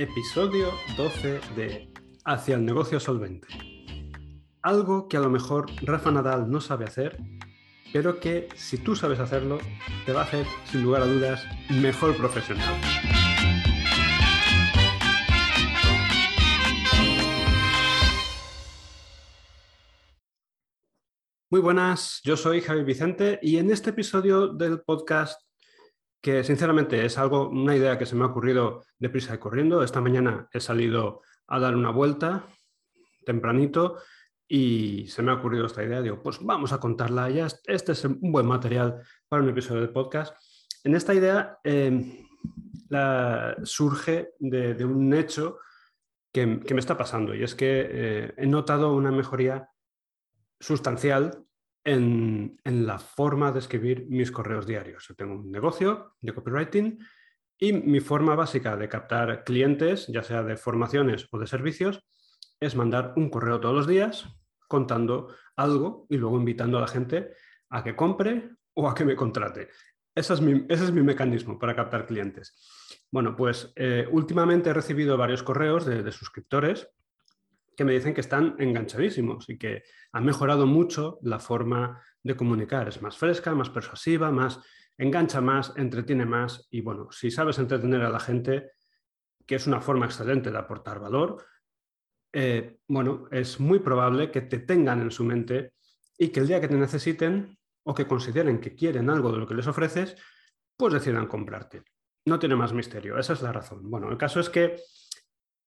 Episodio 12 de Hacia el negocio solvente. Algo que a lo mejor Rafa Nadal no sabe hacer, pero que si tú sabes hacerlo, te va a hacer, sin lugar a dudas, mejor profesional. Muy buenas, yo soy Javi Vicente y en este episodio del podcast, que sinceramente es algo, una idea que se me ha ocurrido deprisa y corriendo, esta mañana he salido a dar una vuelta tempranito y se me ha ocurrido esta idea, digo, pues vamos a contarla. Ya, este es un buen material para un episodio de podcast. En esta idea em, surge de, un hecho que, me está pasando y es que eh, he notado una mejoría sustancial en, la forma de escribir mis correos diarios. Yo tengo un negocio de copywriting y mi forma básica de captar clientes, ya sea de formaciones o de servicios, es mandar un correo todos los días contando algo y luego invitando a la gente a que compre o a que me contrate. Ese es mi, ese es mi mecanismo para captar clientes. Bueno, pues eh, últimamente he recibido varios correos de suscriptores que me dicen que están enganchadísimos y que ha mejorado mucho la forma de comunicar. Es más fresca, más persuasiva, más engancha más, entretiene más y bueno, si sabes entretener a la gente, que es una forma excelente de aportar valor, eh, bueno, es muy probable que te tengan en su mente y que el día que te necesiten o que consideren que quieren algo de lo que les ofreces, pues decidan comprarte. No tiene más misterio, esa es la razón. Bueno, el caso es que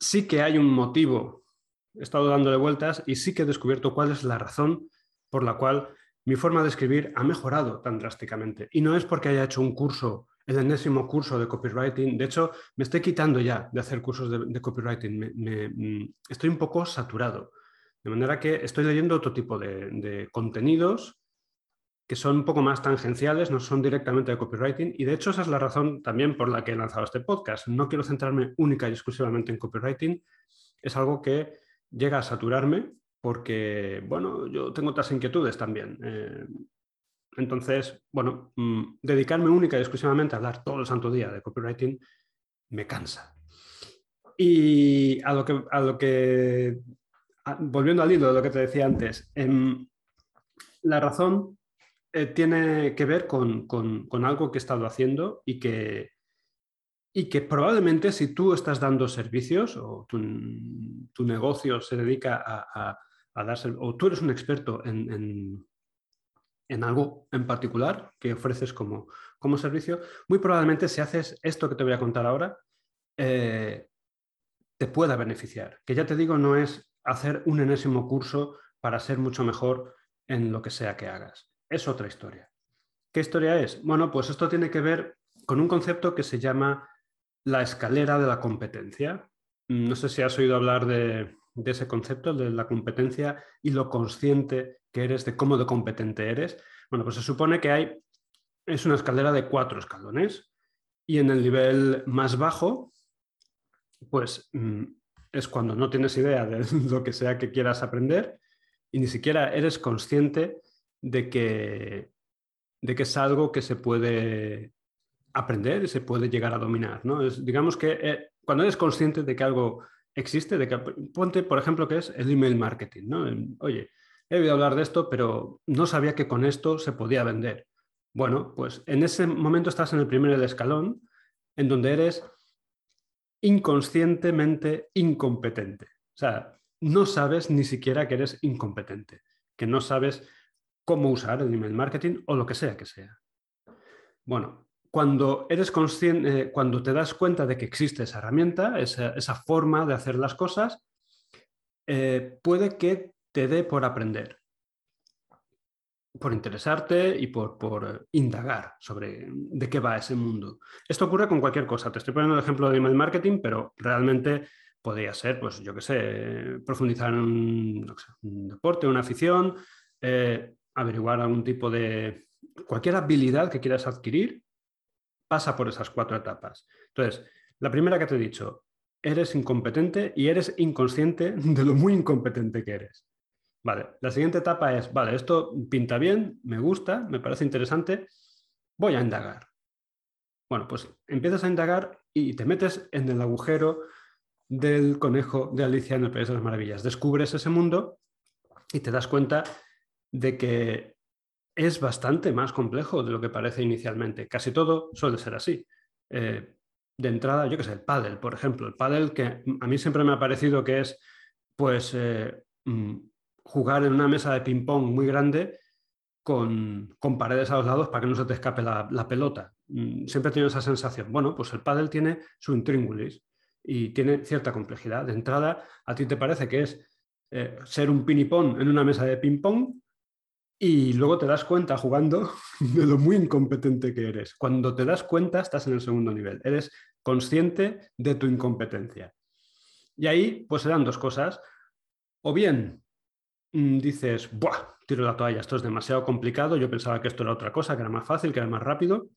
sí que hay un motivo he estado dándole vueltas y sí que he descubierto cuál es la razón por la cual mi forma de escribir ha mejorado tan drásticamente. Y no es porque haya hecho un curso, el enésimo curso de copywriting. De hecho, me estoy quitando ya de hacer cursos de, copywriting. Mm, estoy un poco saturado. De manera que estoy leyendo otro tipo de, de contenidos que son un poco más tangenciales, no son directamente de copywriting. Y de hecho esa es la razón también por la que he lanzado este podcast. No quiero centrarme única y exclusivamente en copywriting. Es algo que llega a saturarme porque, bueno, yo tengo otras inquietudes también. Eh, entonces, bueno, mm, dedicarme única y exclusivamente a hablar todo el santo día de copywriting me cansa. Y a lo que, a lo que volviendo al hilo de lo que te decía antes, em, la razón eh, tiene que ver con, con, algo que he estado haciendo y que, y que probablemente si tú estás dando servicios o tu, negocio se dedica a, a, dar o tú eres un experto en, en, algo en particular que ofreces como, como, servicio, muy probablemente si haces esto que te voy a contar ahora, eh, te pueda beneficiar. Que ya te digo, no es hacer un enésimo curso para ser mucho mejor en lo que sea que hagas. Es otra historia. ¿Qué historia es? Bueno, pues esto tiene que ver con un concepto que se llama la escalera de la competencia. No sé si has oído hablar de, ese concepto, de la competencia y lo consciente que eres de cómo de competente eres. Bueno, pues se supone que hay, es una escalera de cuatro escalones y en el nivel más bajo, pues mm, es cuando no tienes idea de lo que sea que quieras aprender y ni siquiera eres consciente de que, de que es algo que se puede aprender y se puede llegar a dominar. ¿no? Digamos que eh, cuando eres consciente de que algo existe, de que ponte, por ejemplo, que es el email marketing. ¿no? Oye, he oído hablar de esto, pero no sabía que con esto se podía vender. Bueno, pues en ese momento estás en el primer escalón, en donde eres inconscientemente incompetente. O sea, no sabes ni siquiera que eres incompetente, que no sabes cómo usar el email marketing o lo que sea que sea. Bueno, cuando eres consciente, eh, cuando te das cuenta de que existe esa herramienta, esa, forma de hacer las cosas, eh, puede que te dé por aprender, por interesarte y por, indagar sobre de qué va ese mundo. Esto ocurre con cualquier cosa. Te estoy poniendo el ejemplo de email marketing, pero realmente podría ser, pues yo qué sé, profundizar en un, deporte, una afición, eh, averiguar algún tipo de cualquier habilidad que quieras adquirir pasa por esas cuatro etapas. Entonces, la primera que te he dicho, eres incompetente y eres inconsciente de lo muy incompetente que eres. Vale, la siguiente etapa es, vale, esto pinta bien, me gusta, me parece interesante, voy a indagar. Bueno, pues empiezas a indagar y te metes en el agujero del conejo de Alicia en el País de las Maravillas. Descubres ese mundo y te das cuenta de que es bastante más complejo de lo que parece inicialmente. Casi todo suele ser así. Eh, de entrada, yo qué sé, el pádel, por ejemplo. El pádel que a mí siempre me ha parecido que es, pues, eh, mm, jugar en una mesa de ping-pong muy grande con, paredes a los lados para que no se te escape la, pelota. Mm, siempre he tenido esa sensación. Bueno, pues el pádel tiene su intríngulis y tiene cierta complejidad. De entrada, a ti te parece que es eh, ser un pinipón en una mesa de ping-pong y luego te das cuenta jugando de lo muy incompetente que eres. Cuando te das cuenta, estás en el segundo nivel. Eres consciente de tu incompetencia. Y ahí, pues se dan dos cosas. O bien mm, dices, ¡buah! Tiro la toalla, esto es demasiado complicado. Yo pensaba que esto era otra cosa, que era más fácil, que era más rápido.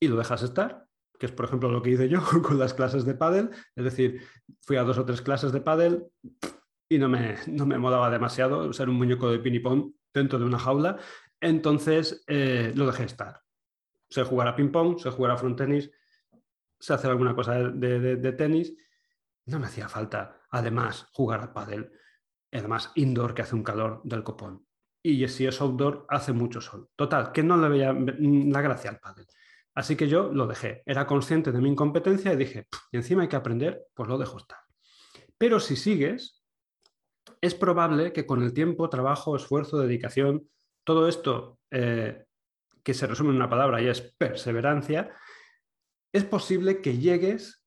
Y lo dejas estar, que es por ejemplo lo que hice yo con las clases de pádel. Es decir, fui a dos o tres clases de pádel y no me, no me molaba demasiado ser un muñeco de pinipón dentro de una jaula. Entonces eh, lo dejé estar. Sé jugar a ping-pong, sé jugar a front tenis, sé hacer alguna cosa de, tenis. No me hacía falta, además, jugar al pádel. Además, indoor, que hace un calor del copón. Y si es outdoor, hace mucho sol. Total, que no le veía la gracia al pádel. Así que yo lo dejé. Era consciente de mi incompetencia y dije, y encima hay que aprender, pues lo dejo estar. Pero si sigues, es probable que con el tiempo, trabajo, esfuerzo, dedicación, todo esto eh, que se resume en una palabra y es perseverancia, es posible que llegues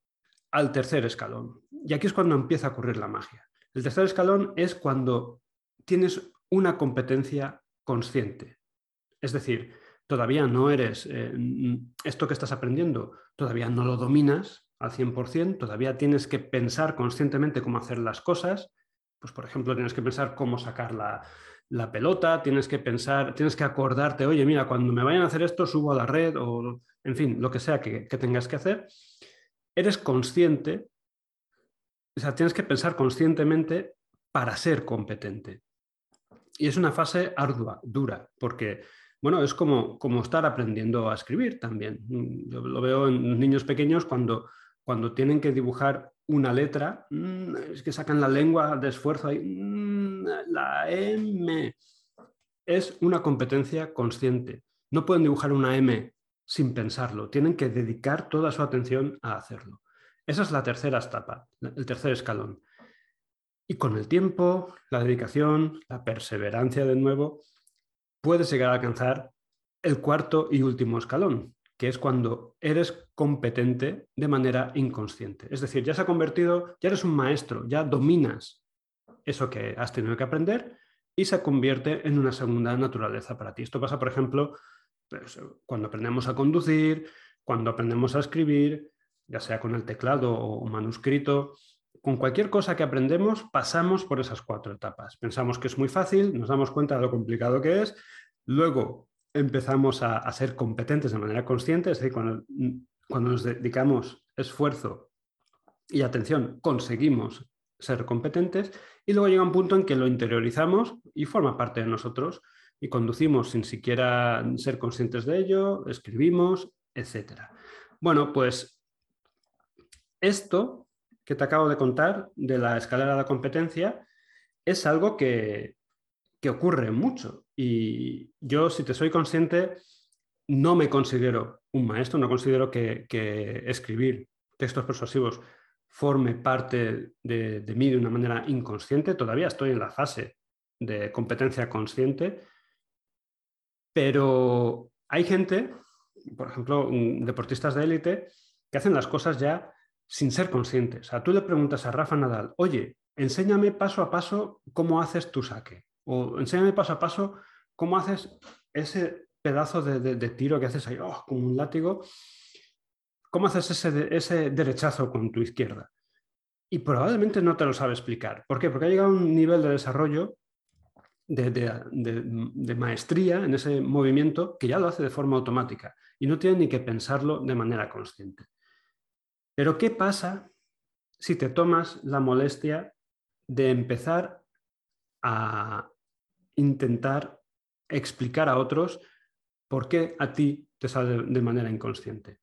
al tercer escalón. Y aquí es cuando empieza a ocurrir la magia. El tercer escalón es cuando tienes una competencia consciente. Es decir, todavía no eres, eh, esto que estás aprendiendo, todavía no lo dominas al 100%, todavía tienes que pensar conscientemente cómo hacer las cosas, pues, por ejemplo, tienes que pensar cómo sacar la, pelota, tienes que pensar, tienes que acordarte, oye, mira, cuando me vayan a hacer esto, subo a la red o, en fin, lo que sea que, tengas que hacer. Eres consciente, o sea, tienes que pensar conscientemente para ser competente. Y es una fase ardua, dura, porque, bueno, es como, como estar aprendiendo a escribir también. Yo lo veo en niños pequeños cuando, cuando tienen que dibujar una letra, mm, es que sacan la lengua de esfuerzo ahí, mm, la M. Es una competencia consciente. No pueden dibujar una M sin pensarlo, tienen que dedicar toda su atención a hacerlo. Esa es la tercera etapa, el tercer escalón. Y con el tiempo, la dedicación, la perseverancia de nuevo, puedes llegar a alcanzar el cuarto y último escalón, que es cuando eres competente de manera inconsciente. Es decir, ya se ha convertido, ya eres un maestro, ya dominas eso que has tenido que aprender y se convierte en una segunda naturaleza para ti. Esto pasa, por ejemplo, pues, cuando aprendemos a conducir, cuando aprendemos a escribir, ya sea con el teclado o manuscrito, con cualquier cosa que aprendemos pasamos por esas cuatro etapas. Pensamos que es muy fácil, nos damos cuenta de lo complicado que es, luego empezamos a, ser competentes de manera consciente, es decir, cuando, cuando nos dedicamos esfuerzo y atención, conseguimos ser competentes y luego llega un punto en que lo interiorizamos y forma parte de nosotros y conducimos sin siquiera ser conscientes de ello, escribimos, etc. Bueno, pues esto que te acabo de contar de la escalera de competencia es algo que, ocurre mucho. Y yo, si te soy consciente, no me considero un maestro, no considero que, escribir textos persuasivos forme parte de, de, mí de una manera inconsciente. Todavía estoy en la fase de competencia consciente, pero hay gente, por ejemplo, deportistas de élite, que hacen las cosas ya sin ser conscientes. O sea, tú le preguntas a Rafa Nadal, oye, enséñame paso a paso cómo haces tu saque. O enséñame paso a paso cómo haces ese pedazo de, tiro que haces ahí, oh, como un látigo. ¿Cómo haces ese, ese derechazo con tu izquierda? Y probablemente no te lo sabe explicar. ¿Por qué? Porque ha llegado a un nivel de desarrollo, de, de, maestría en ese movimiento que ya lo hace de forma automática y no tiene ni que pensarlo de manera consciente. Pero ¿qué pasa si te tomas la molestia de empezar a, intentar explicar a otros por qué a ti te sale de manera inconsciente.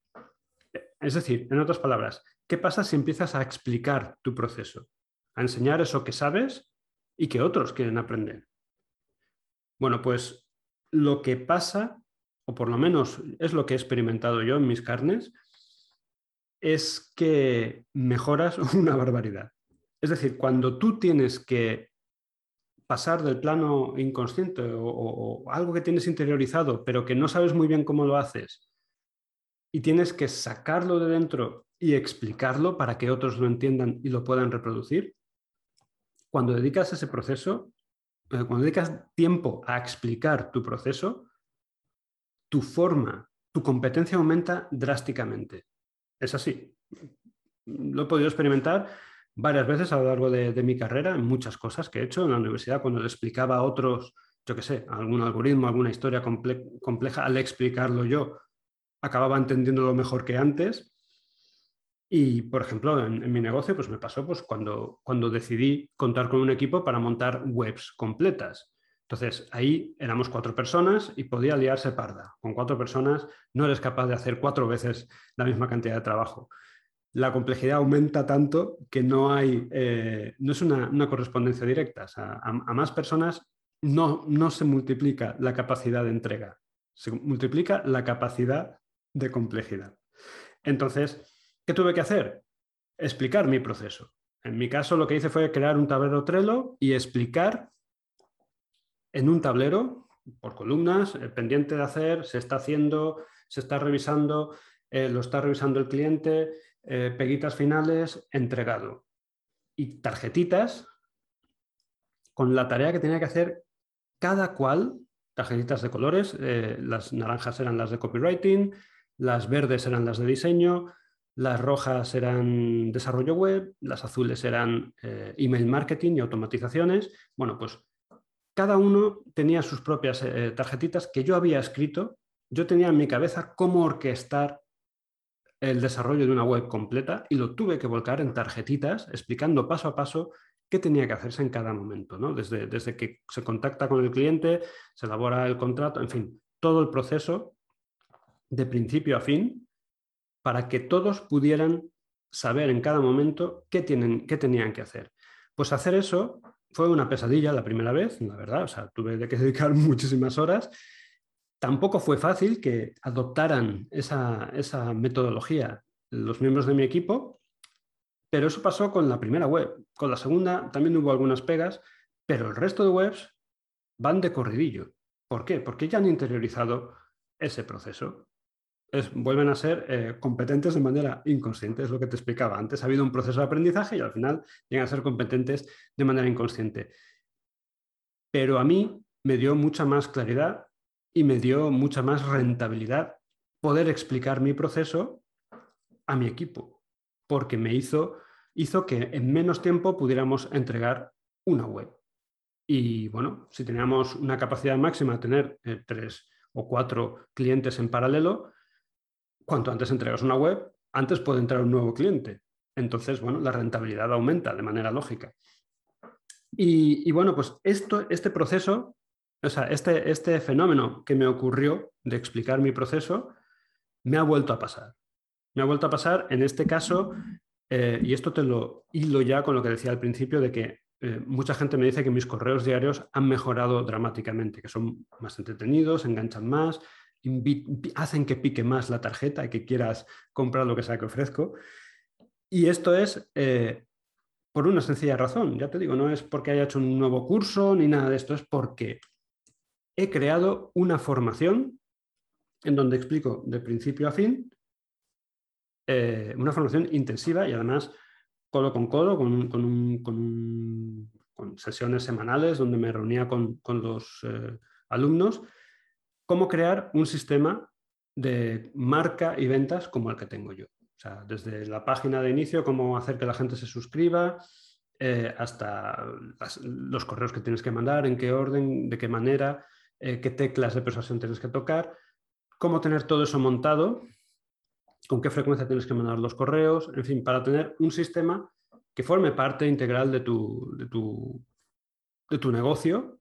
Es decir, en otras palabras, ¿qué pasa si empiezas a explicar tu proceso? A enseñar eso que sabes y que otros quieren aprender. Bueno, pues lo que pasa, o por lo menos es lo que he experimentado yo en mis carnes, es que mejoras una barbaridad. Es decir, cuando tú tienes que pasar del plano inconsciente o, algo que tienes interiorizado, pero que no sabes muy bien cómo lo haces, y tienes que sacarlo de dentro y explicarlo para que otros lo entiendan y lo puedan reproducir, cuando dedicas ese proceso, eh, cuando dedicas tiempo a explicar tu proceso, tu forma, tu competencia aumenta drásticamente. Es así. Lo he podido experimentar varias veces a lo largo de, mi carrera en muchas cosas que he hecho en la universidad cuando le explicaba a otros, yo qué sé, algún algoritmo, alguna historia compleja, al explicarlo yo, acababa entendiéndolo mejor que antes. Y, por ejemplo, en, mi negocio, pues me pasó pues, cuando, cuando decidí contar con un equipo para montar webs completas. Entonces, ahí éramos cuatro personas y podía liarse parda. Con cuatro personas no eres capaz de hacer cuatro veces la misma cantidad de trabajo la complejidad aumenta tanto que no hay, eh, no es una, correspondencia directa. a, más personas no, no se multiplica la capacidad de entrega, se multiplica la capacidad de complejidad. Entonces, ¿qué tuve que hacer? Explicar mi proceso. En mi caso, lo que hice fue crear un tablero Trello y explicar en un tablero, por columnas, el pendiente de hacer, se está haciendo, se está revisando, eh, lo está revisando el cliente, eh, peguitas finales, entregado. Y tarjetitas con la tarea que tenía que hacer cada cual, tarjetitas de colores, eh, las naranjas eran las de copywriting, las verdes eran las de diseño, las rojas eran desarrollo web, las azules eran eh, email marketing y automatizaciones. Bueno, pues cada uno tenía sus propias tarjetitas que yo había escrito. Yo tenía en mi cabeza cómo orquestar el desarrollo de una web completa y lo tuve que volcar en tarjetitas explicando paso a paso qué tenía que hacerse en cada momento, ¿no? desde, desde que se contacta con el cliente, se elabora el contrato, en fin, todo el proceso de principio a fin para que todos pudieran saber en cada momento qué, tienen, qué tenían que hacer. Pues hacer eso fue una pesadilla la primera vez, la verdad, o sea, tuve que dedicar muchísimas horas Tampoco fue fácil que adoptaran esa, metodología los miembros de mi equipo, pero eso pasó con la primera web. Con la segunda también hubo algunas pegas, pero el resto de webs van de corridillo. ¿Por qué? Porque ya han interiorizado ese proceso. vuelven a ser eh, competentes de manera inconsciente, es lo que te explicaba antes. Ha habido un proceso de aprendizaje y al final llegan a ser competentes de manera inconsciente. Pero a mí me dio mucha más claridad y me dio mucha más rentabilidad poder explicar mi proceso a mi equipo, porque me hizo, hizo que en menos tiempo pudiéramos entregar una web. Y bueno, si teníamos una capacidad máxima de tener eh, tres o cuatro clientes en paralelo, cuanto antes entregas una web, antes puede entrar un nuevo cliente. Entonces, bueno, la rentabilidad aumenta de manera lógica. Y, y bueno, pues esto, este proceso o sea, este, este fenómeno que me ocurrió de explicar mi proceso me ha vuelto a pasar. Me ha vuelto a pasar en este caso, eh, y esto te lo hilo ya con lo que decía al principio, de que eh, mucha gente me dice que mis correos diarios han mejorado dramáticamente, que son más entretenidos, enganchan más, hacen que pique más la tarjeta y que quieras comprar lo que sea que ofrezco. Y esto es eh, por una sencilla razón, ya te digo, no es porque haya hecho un nuevo curso ni nada de esto, es porque he creado una formación en donde explico de principio a fin eh, una formación intensiva y además codo con codo, con, sesiones semanales donde me reunía con, los eh, alumnos, cómo crear un sistema de marca y ventas como el que tengo yo. O sea, desde la página de inicio, cómo hacer que la gente se suscriba, eh, hasta los correos que tienes que mandar, en qué orden, de qué manera, eh, qué teclas de persuasión tienes que tocar, cómo tener todo eso montado, con qué frecuencia tienes que mandar los correos, en fin, para tener un sistema que forme parte integral de tu, de tu, de tu negocio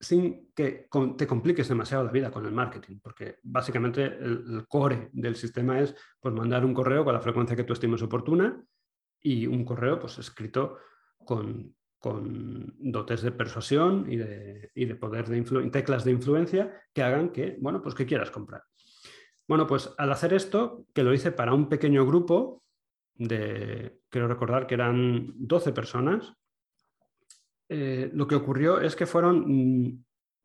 sin que te compliques demasiado la vida con el marketing, porque básicamente el, core del sistema es pues, mandar un correo con la frecuencia que tú estimes oportuna y un correo pues, escrito con, dotes de persuasión y de, poder de teclas de influencia que hagan que, bueno, pues que quieras comprar. Bueno, pues al hacer esto, que lo hice para un pequeño grupo de, quiero recordar que eran 12 personas, eh, lo que ocurrió es que fueron mm,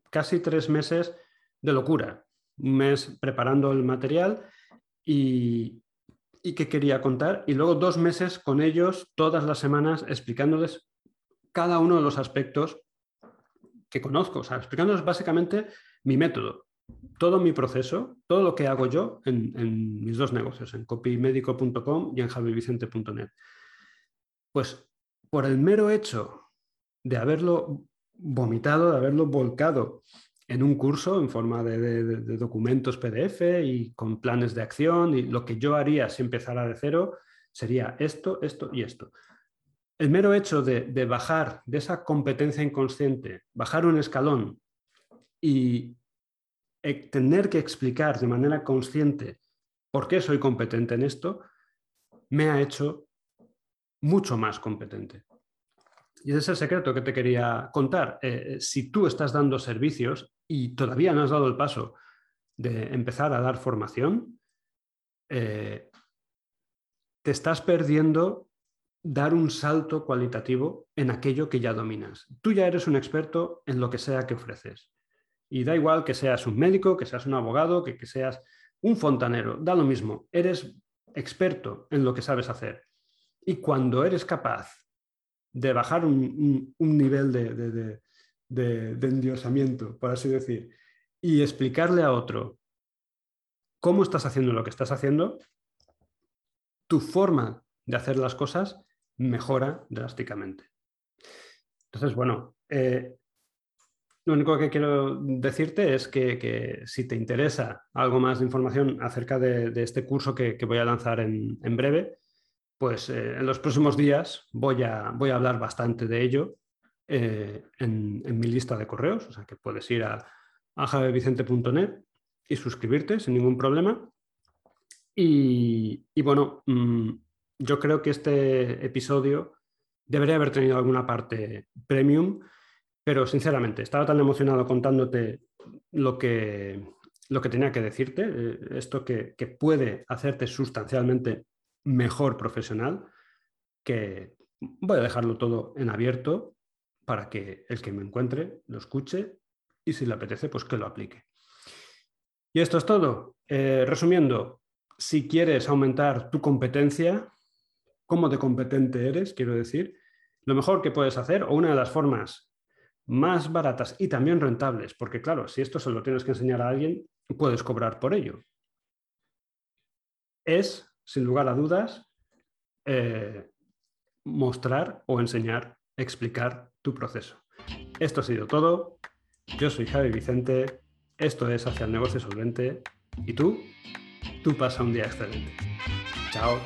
casi tres meses de locura. Un mes preparando el material y, y que quería contar, y luego dos meses con ellos todas las semanas explicándoles cada uno de los aspectos que conozco, o explicándoles básicamente mi método, todo mi proceso, todo lo que hago yo en, mis dos negocios, en copymedico.com y en javivicente.net. Pues por el mero hecho de haberlo vomitado, de haberlo volcado en un curso en forma de, documentos PDF y con planes de acción y lo que yo haría si empezara de cero sería esto, esto y esto. El mero hecho de, bajar de esa competencia inconsciente, bajar un escalón y e, tener que explicar de manera consciente por qué soy competente en esto, me ha hecho mucho más competente. Y ese es el secreto que te quería contar. Eh, si tú estás dando servicios y todavía no has dado el paso de empezar a dar formación, eh, te estás perdiendo dar un salto cualitativo en aquello que ya dominas. Tú ya eres un experto en lo que sea que ofreces. Y da igual que seas un médico, que seas un abogado, que, que seas un fontanero, da lo mismo. Eres experto en lo que sabes hacer. Y cuando eres capaz de bajar un, nivel de, endiosamiento, por así decir, y explicarle a otro cómo estás haciendo lo que estás haciendo, tu forma de hacer las cosas mejora drásticamente. Entonces, bueno, eh, lo único que quiero decirte es que, si te interesa algo más de información acerca de, este curso que, voy a lanzar en breve, pues eh, en los próximos días voy a, voy a hablar bastante de ello eh, en, mi lista de correos, o sea que puedes ir a, a y suscribirte sin ningún problema. Y, bueno, mm, yo creo que este episodio debería haber tenido alguna parte premium, pero sinceramente estaba tan emocionado contándote lo que, lo que tenía que decirte, eh, esto que, que puede hacerte sustancialmente mejor profesional, que voy a dejarlo todo en abierto para que el que me encuentre lo escuche y si le apetece, pues que lo aplique. Y esto es todo. Eh, resumiendo, si quieres aumentar tu competencia, cómo de competente eres, quiero decir, lo mejor que puedes hacer, o una de las formas más baratas y también rentables, porque claro, si esto se lo tienes que enseñar a alguien, puedes cobrar por ello, es sin lugar a dudas, eh, mostrar o enseñar, explicar tu proceso. Esto ha sido todo. Yo soy Javi Vicente. Esto es Hacia el Negocio Solvente. ¿Y tú? Tú pasa un día excelente. Chao.